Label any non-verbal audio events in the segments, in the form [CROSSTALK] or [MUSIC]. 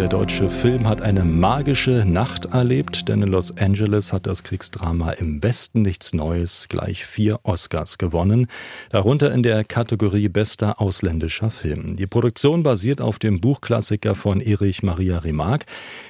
Der deutsche Film hat eine magische Nacht erlebt, denn in Los Angeles hat das Kriegsdrama im Westen nichts Neues gleich vier Oscars gewonnen, darunter in der Kategorie bester ausländischer Film. Die Produktion basiert auf dem Buchklassiker von Erich Maria Remarque,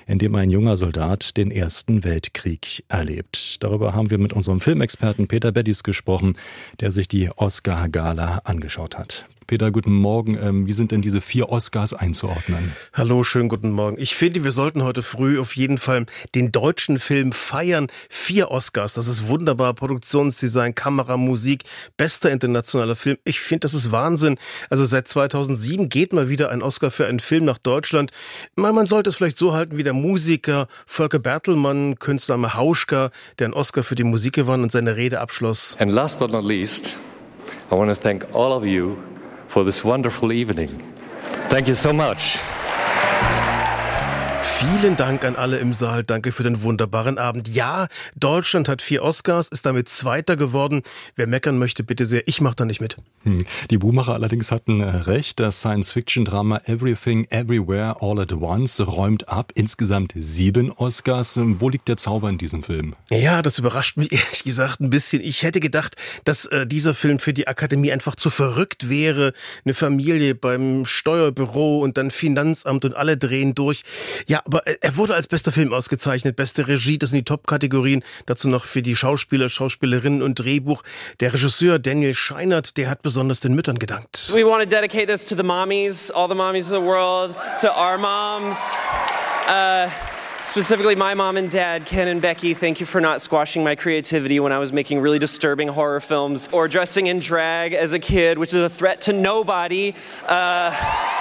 in dem ein junger Soldat den Ersten Weltkrieg erlebt. Darüber haben wir mit unserem Filmexperten Peter Beddis gesprochen, der sich die Oscar-Gala angeschaut hat. Peter, guten Morgen. Ähm, wie sind denn diese vier Oscars einzuordnen? Hallo, schönen guten Morgen. Ich finde, wir sollten heute früh auf jeden Fall den deutschen Film feiern. Vier Oscars, das ist wunderbar. Produktionsdesign, Kamera, Musik, bester internationaler Film. Ich finde, das ist Wahnsinn. Also seit 2007 geht mal wieder ein Oscar für einen Film nach Deutschland. Man sollte es vielleicht so halten wie der Musiker Volker Bertelmann, Künstler Hauschka, der einen Oscar für die Musik gewann und seine Rede abschloss. And last but not least, I want to thank all of you for this wonderful evening. Thank you so much. Vielen Dank an alle im Saal. Danke für den wunderbaren Abend. Ja, Deutschland hat vier Oscars, ist damit Zweiter geworden. Wer meckern möchte, bitte sehr. Ich mache da nicht mit. Hm. Die Buchmacher allerdings hatten äh, recht. Das Science-Fiction-Drama Everything Everywhere All at Once räumt ab. Insgesamt sieben Oscars. Wo liegt der Zauber in diesem Film? Ja, das überrascht mich [LAUGHS] ehrlich gesagt ein bisschen. Ich hätte gedacht, dass äh, dieser Film für die Akademie einfach zu verrückt wäre. Eine Familie beim Steuerbüro und dann Finanzamt und alle drehen durch. Ja, aber er wurde als bester Film ausgezeichnet, beste Regie, das sind die Top-Kategorien. Dazu noch für die Schauspieler, Schauspielerinnen und Drehbuch. Der Regisseur Daniel Scheinert, der hat besonders den Müttern gedankt. We want to dedicate this to the mommies, all the mommies of the world, to our moms. Uh Specifically, my mom and dad, Ken and Becky, thank you for not squashing my creativity when I was making really disturbing horror films or dressing in drag as a kid, which is a threat to nobody. Uh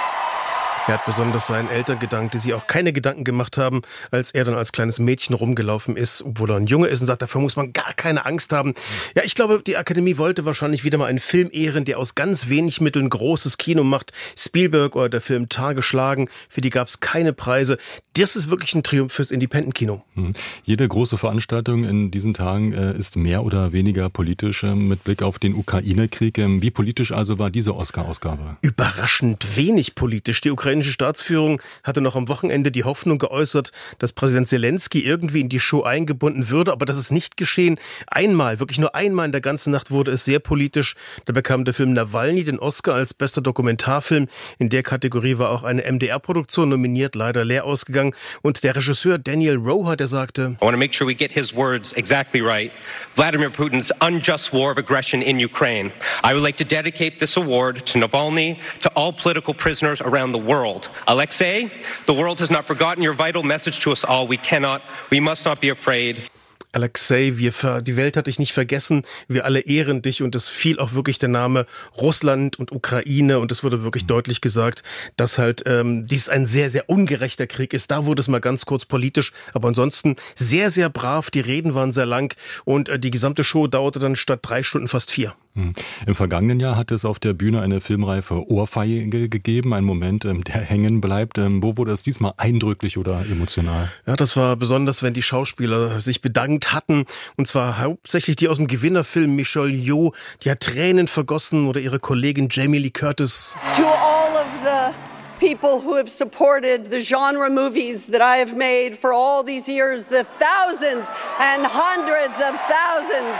er hat besonders seinen Eltern gedankt, die sich auch keine Gedanken gemacht haben, als er dann als kleines Mädchen rumgelaufen ist, obwohl er ein Junge ist und sagt, dafür muss man gar keine Angst haben. Ja, ich glaube, die Akademie wollte wahrscheinlich wieder mal einen Film ehren, der aus ganz wenig Mitteln großes Kino macht. Spielberg oder der Film Tage schlagen, für die gab es keine Preise. Das ist wirklich ein Triumph fürs Independent-Kino. Hm. Jede große Veranstaltung in diesen Tagen äh, ist mehr oder weniger politisch äh, mit Blick auf den Ukraine-Krieg. Ähm, wie politisch also war diese Oscar-Ausgabe? Überraschend wenig politisch. Die Ukraine ukrainische Staatsführung hatte noch am Wochenende die Hoffnung geäußert, dass Präsident Zelensky irgendwie in die Show eingebunden würde, aber das ist nicht geschehen. Einmal, wirklich nur einmal in der ganzen Nacht wurde es sehr politisch. Da bekam der Film Nawalny den Oscar als bester Dokumentarfilm. In der Kategorie war auch eine MDR-Produktion nominiert, leider leer ausgegangen. Und der Regisseur Daniel Roha, der sagte, I want to make sure we get his words exactly right. Vladimir Putin's unjust war of aggression in Ukraine. I would like to dedicate this award to Navalny, to all political prisoners around the world world. Alexei, the world has not forgotten your vital message to us all. We cannot, we must not be afraid. Alexei, wir die Welt hat dich nicht vergessen, wir alle ehren dich und es fiel auch wirklich der Name Russland und Ukraine und es wurde wirklich deutlich gesagt, dass halt ähm, dies ein sehr, sehr ungerechter Krieg ist. Da wurde es mal ganz kurz politisch, aber ansonsten sehr, sehr brav, die Reden waren sehr lang und äh, die gesamte Show dauerte dann statt drei Stunden fast vier. Hm. Im vergangenen Jahr hat es auf der Bühne eine filmreife Ohrfeige gegeben, ein Moment, ähm, der hängen bleibt. Ähm, wo wurde es diesmal eindrücklich oder emotional? Ja, das war besonders, wenn die Schauspieler sich bedankt hatten. Und zwar hauptsächlich die aus dem Gewinnerfilm Michelle Yeoh, die hat Tränen vergossen oder ihre Kollegin Jamie Lee Curtis. To all of the people who have supported the genre movies that I have made for all these years, the thousands and hundreds of thousands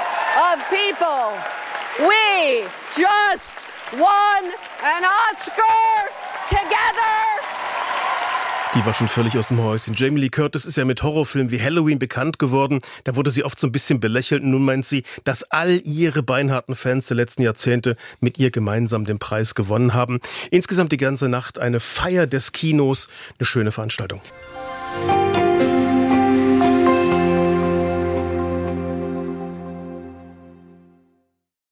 of people. We just won an Oscar together. Die war schon völlig aus dem Häuschen. Jamie Lee Curtis ist ja mit Horrorfilmen wie Halloween bekannt geworden. Da wurde sie oft so ein bisschen belächelt. Nun meint sie, dass all ihre beinharten Fans der letzten Jahrzehnte mit ihr gemeinsam den Preis gewonnen haben. Insgesamt die ganze Nacht eine Feier des Kinos. Eine schöne Veranstaltung.